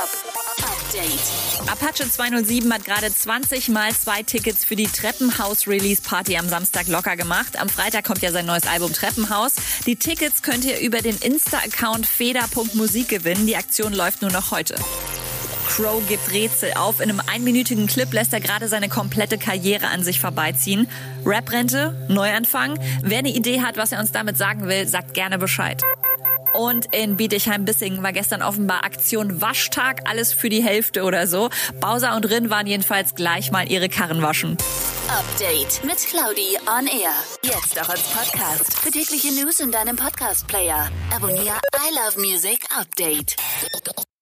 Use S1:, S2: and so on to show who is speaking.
S1: Update.
S2: Apache 207 hat gerade 20 mal zwei Tickets für die Treppenhaus-Release-Party am Samstag locker gemacht. Am Freitag kommt ja sein neues Album Treppenhaus. Die Tickets könnt ihr über den Insta-Account feder.musik gewinnen. Die Aktion läuft nur noch heute. Crow gibt Rätsel auf. In einem einminütigen Clip lässt er gerade seine komplette Karriere an sich vorbeiziehen. Rap-Rente, Neuanfang. Wer eine Idee hat, was er uns damit sagen will, sagt gerne Bescheid. Und in Bietigheim-Bissingen war gestern offenbar Aktion Waschtag, alles für die Hälfte oder so. Bowser und Rin waren jedenfalls gleich mal ihre Karren waschen.
S1: Update mit Claudi on Air. Jetzt auch als Podcast. Für tägliche News in deinem Podcast-Player. Abonniere I Love Music Update.